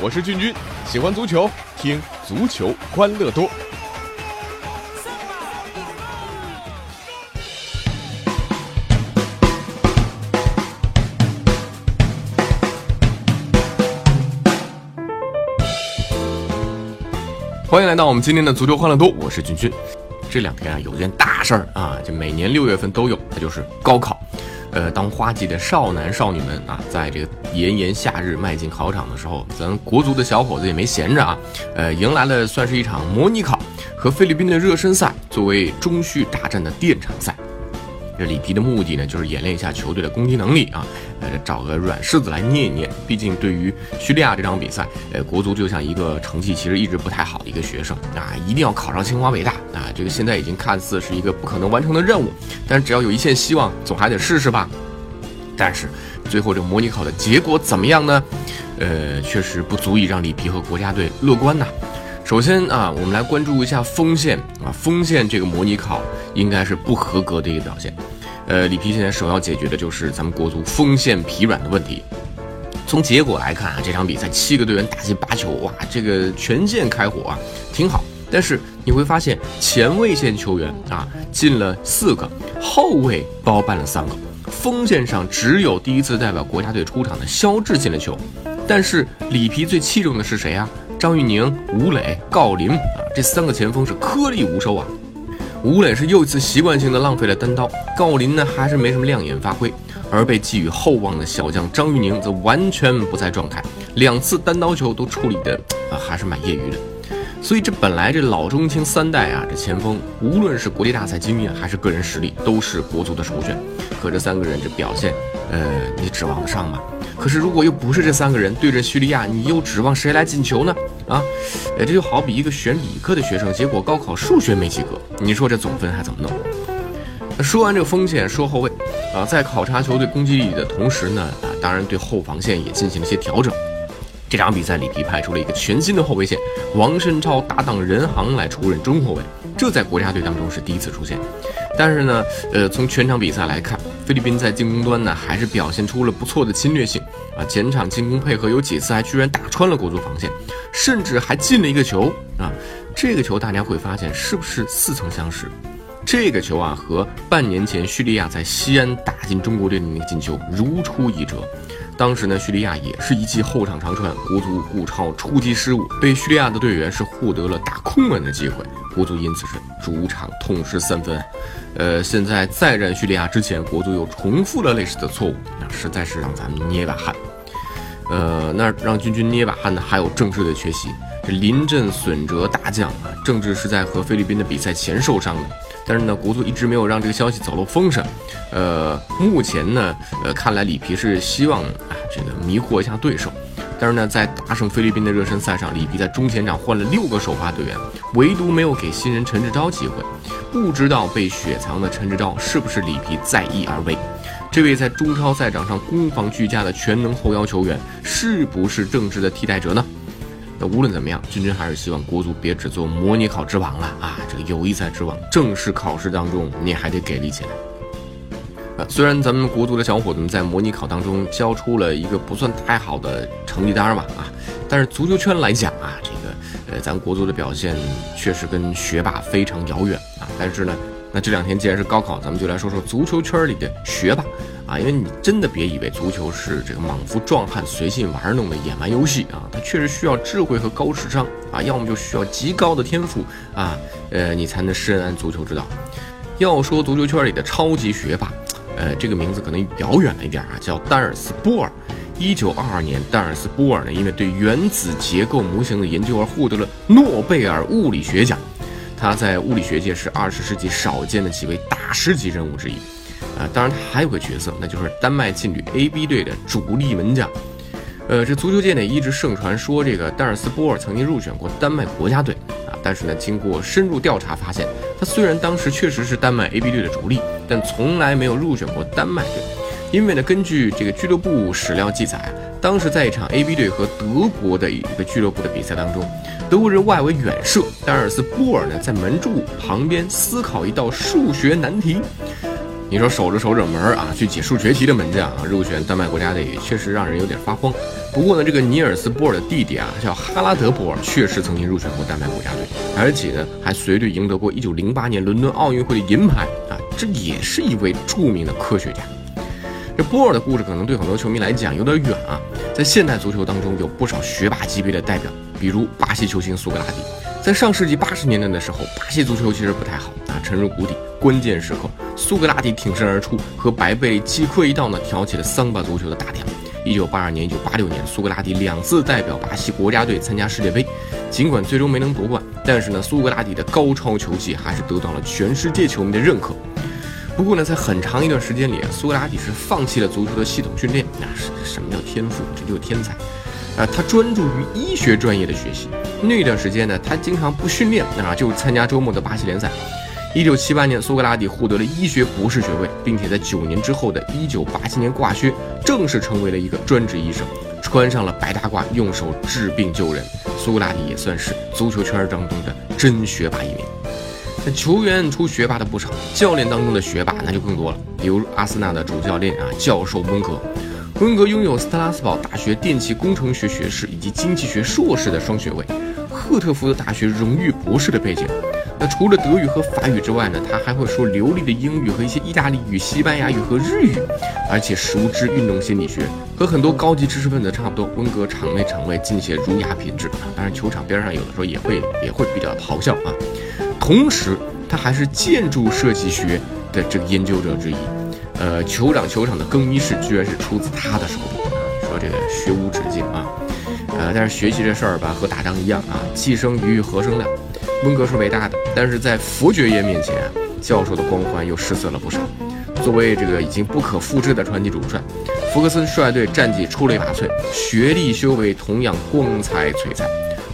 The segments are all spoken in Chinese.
我是俊君，喜欢足球，听足球欢乐多。欢迎来到我们今天的足球欢乐多，我是俊俊。这两天啊，有件大事儿啊，就每年六月份都有，那就是高考。呃，当花季的少男少女们啊，在这个炎炎夏日迈进考场的时候，咱国足的小伙子也没闲着啊，呃，迎来了算是一场模拟考和菲律宾的热身赛，作为中续大战的垫场赛。这里皮的目的呢，就是演练一下球队的攻击能力啊，呃，找个软柿子来捏一捏。毕竟对于叙利亚这场比赛，呃，国足就像一个成绩其实一直不太好的一个学生啊，一定要考上清华北大啊。这个现在已经看似是一个不可能完成的任务，但是只要有一线希望，总还得试试吧。但是最后这模拟考的结果怎么样呢？呃，确实不足以让里皮和国家队乐观呐。首先啊，我们来关注一下锋线啊，锋线这个模拟考应该是不合格的一个表现。呃，里皮现在首要解决的就是咱们国足锋线疲软的问题。从结果来看啊，这场比赛七个队员打进八球，哇，这个全线开火啊，挺好。但是你会发现前卫线球员啊进了四个，后卫包办了三个，锋线上只有第一次代表国家队出场的肖智进了球。但是里皮最器重的是谁啊？张玉宁、吴磊、郜林啊，这三个前锋是颗粒无收啊。吴磊是又一次习惯性的浪费了单刀，郜林呢还是没什么亮眼发挥，而被寄予厚望的小将张玉宁则完全不在状态，两次单刀球都处理的啊还是蛮业余的。所以这本来这老中青三代啊，这前锋无论是国际大赛经验还是个人实力，都是国足的首选。可这三个人这表现，呃，你指望得上吗？可是如果又不是这三个人对阵叙利亚，你又指望谁来进球呢？啊，呃，这就好比一个选理科的学生，结果高考数学没及格，你说这总分还怎么弄？说完这个锋线，说后卫啊，在考察球队攻击力的同时呢，啊，当然对后防线也进行了一些调整。这场比赛里皮派出了一个全新的后卫线，王申超搭档任航来出任中后卫，这在国家队当中是第一次出现。但是呢，呃，从全场比赛来看，菲律宾在进攻端呢还是表现出了不错的侵略性啊，前场进攻配合有几次还居然打穿了国足防线，甚至还进了一个球啊。这个球大家会发现是不是似曾相识？这个球啊和半年前叙利亚在西安打进中国队的那个进球如出一辙。当时呢，叙利亚也是一记后场长传，国足顾超出击失误，被叙利亚的队员是获得了打空门的机会，国足因此是主场痛失三分。呃，现在再战叙利亚之前，国足又重复了类似的错误，那实在是让咱们捏把汗。呃，那让君君捏把汗的还有郑智的缺席，这临阵损折大将啊，郑智是在和菲律宾的比赛前受伤的。但是呢，国足一直没有让这个消息走漏风声。呃，目前呢，呃，看来里皮是希望啊，这个迷惑一下对手。但是呢，在大胜菲律宾的热身赛上，里皮在中前场换了六个首发队员，唯独没有给新人陈志钊机会。不知道被雪藏的陈志钊是不是里皮在意而为？这位在中超赛场上攻防俱佳的全能后腰球员，是不是正直的替代者呢？那无论怎么样，君君还是希望国足别只做模拟考之王了啊！这个友谊赛之王，正式考试当中你还得给力起来。呃，虽然咱们国足的小伙子们在模拟考当中交出了一个不算太好的成绩单吧，啊，但是足球圈来讲啊，这个呃，咱国足的表现确实跟学霸非常遥远啊。但是呢，那这两天既然是高考，咱们就来说说足球圈里的学霸。啊，因为你真的别以为足球是这个莽夫壮汉随性玩弄的野蛮游戏啊，它确实需要智慧和高智商啊，要么就需要极高的天赋啊，呃，你才能深谙足球之道。要说足球圈里的超级学霸，呃，这个名字可能遥远了一点啊，叫丹尔斯波尔。一九二二年，丹尔斯波尔呢，因为对原子结构模型的研究而获得了诺贝尔物理学奖，他在物理学界是二十世纪少见的几位大师级人物之一。啊，当然他还有个角色，那就是丹麦劲旅 AB 队的主力门将。呃，这足球界呢一直盛传说这个丹尔斯波尔曾经入选过丹麦国家队啊，但是呢，经过深入调查发现，他虽然当时确实是丹麦 AB 队的主力，但从来没有入选过丹麦队。因为呢，根据这个俱乐部史料记载，当时在一场 AB 队和德国的一个俱乐部的比赛当中，德国人外围远射，丹尔斯波尔呢在门柱旁边思考一道数学难题。你说守着守着门啊，去解数学题的门将啊，入选丹麦国家队确实让人有点发慌。不过呢，这个尼尔斯·波尔的弟弟啊，叫哈拉德·波尔，确实曾经入选过丹麦国家队，而且呢，还随队赢得过1908年伦敦奥运会的银牌啊，这也是一位著名的科学家。这波尔的故事可能对很多球迷来讲有点远啊，在现代足球当中有不少学霸级别的代表，比如巴西球星苏格拉底。在上世纪八十年代的时候，巴西足球其实不太好啊，沉入谷底。关键时刻，苏格拉底挺身而出，和白贝击溃一道呢，挑起了桑巴足球的大梁。一九八二年、一九八六年，苏格拉底两次代表巴西国家队参加世界杯，尽管最终没能夺冠，但是呢，苏格拉底的高超球技还是得到了全世界球迷的认可。不过呢，在很长一段时间里，苏格拉底是放弃了足球的系统训练。那什什么叫天赋？这就是天才啊！他专注于医学专业的学习。那段时间呢，他经常不训练啊，就参加周末的巴西联赛。一九七八年，苏格拉底获得了医学博士学位，并且在九年之后的一九八七年挂靴，正式成为了一个专职医生，穿上了白大褂，用手治病救人。苏格拉底也算是足球圈当中的真学霸一名。那球员出学霸的不少，教练当中的学霸那就更多了，比如阿森纳的主教练啊，教授温格。温格拥有斯特拉斯堡大学电气工程学学士以及经济学硕士的双学位，赫特福德大学荣誉博士的背景。那除了德语和法语之外呢，他还会说流利的英语和一些意大利语、西班牙语和日语，而且熟知运动心理学，和很多高级知识分子差不多。温格场内场外尽显儒雅品质啊，当然球场边上有的时候也会也会比较咆哮啊。同时，他还是建筑设计学的这个研究者之一，呃，酋长球场的更衣室居然是出自他的手笔啊。说这个学无止境啊，呃，但是学习这事儿吧，和打仗一样啊，既生瑜，何生亮。温格是伟大的，但是在佛爵爷面前，教授的光环又失色了不少。作为这个已经不可复制的传奇主帅，福克森率队战绩出类拔萃，学历修为同样光彩璀璨。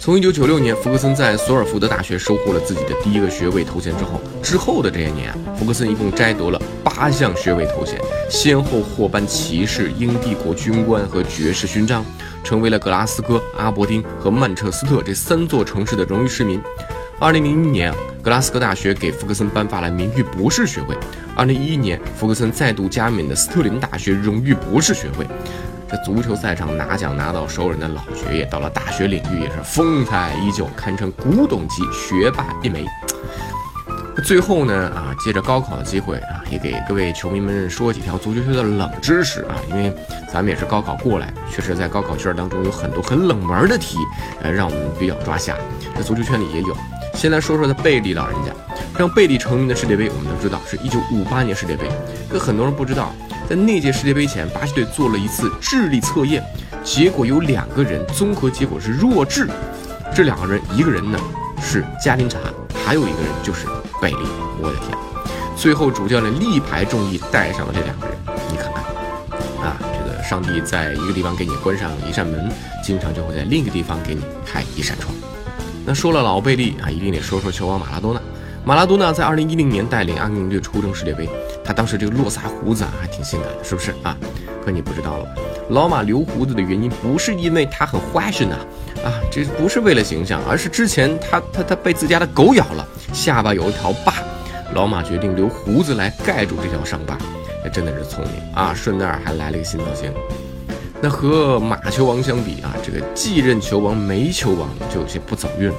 从1996年福克森在索尔福德大学收获了自己的第一个学位头衔之后，之后的这些年啊，福克森一共摘得了八项学位头衔，先后获颁骑士、英帝国军官和爵士勋章，成为了格拉斯哥、阿伯丁和曼彻斯特这三座城市的荣誉市民。二零零一年，格拉斯哥大学给福克森颁发了名誉博士学位。二零一一年，福克森再度加冕的斯特林大学荣誉博士学位。这足球赛场拿奖拿到手软的老爵爷，到了大学领域也是风采依旧，堪称古董级学霸一枚。最后呢，啊，借着高考的机会啊，也给各位球迷们说几条足球圈的冷知识啊，因为咱们也是高考过来，确实在高考卷当中有很多很冷门的题，呃，让我们比较抓瞎。这足球圈里也有。先来说说他贝利老人家，让贝利成名的世界杯，我们都知道是一九五八年世界杯。可很多人不知道，在那届世界杯前，巴西队做了一次智力测验，结果有两个人综合结果是弱智。这两个人，一个人呢是加林查，还有一个人就是贝利。我的天！最后主教练力排众议带上了这两个人。你看看，啊，这个上帝在一个地方给你关上一扇门，经常就会在另一个地方给你开一扇窗。那说了老贝利啊，一定得说说球王马拉多纳。马拉多纳在二零一零年带领阿根廷队出征世界杯，他当时这个络腮胡子啊，还挺性感的，是不是啊？可你不知道了吧？老马留胡子的原因不是因为他很 fashion 呐，啊，这不是为了形象，而是之前他他他被自家的狗咬了，下巴有一条疤，老马决定留胡子来盖住这条伤疤，那真的是聪明啊！顺带还来了一个新造型。那和马球王相比啊，这个继任球王梅球王就有些不走运了。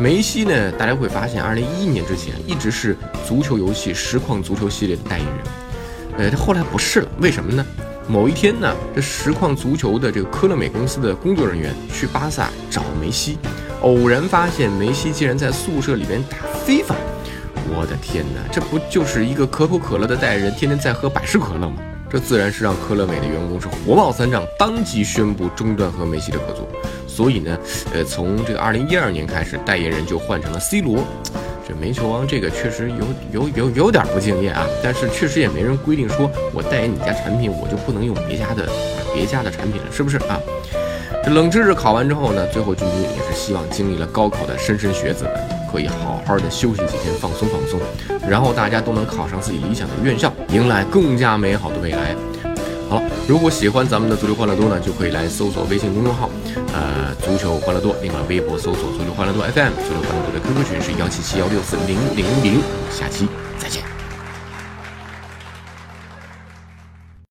梅西呢，大家会发现，二零一一年之前一直是足球游戏实况足球系列的代言人，呃，他后来不是了，为什么呢？某一天呢，这实况足球的这个科乐美公司的工作人员去巴萨找梅西，偶然发现梅西竟然在宿舍里面打非法。我的天哪，这不就是一个可口可乐的代言人，天天在喝百事可乐吗？这自然是让科乐美的员工是火冒三丈，当即宣布中断和梅西的合作。所以呢，呃，从这个二零一二年开始，代言人就换成了 C 罗。这煤球王这个确实有有有有点不敬业啊，但是确实也没人规定说我代言你家产品，我就不能用别家的别家的产品了，是不是啊？这冷知识考完之后呢，最后君君也是希望经历了高考的莘莘学子们可以好好的休息几天，放松放松，然后大家都能考上自己理想的院校，迎来更加美好的未来。好，如果喜欢咱们的足球欢乐多呢，就可以来搜索微信公众号，呃，足球欢乐多，另外微博搜索足球欢乐多 FM，足球欢乐多的 QQ 群是幺七七幺六四零零零，下期。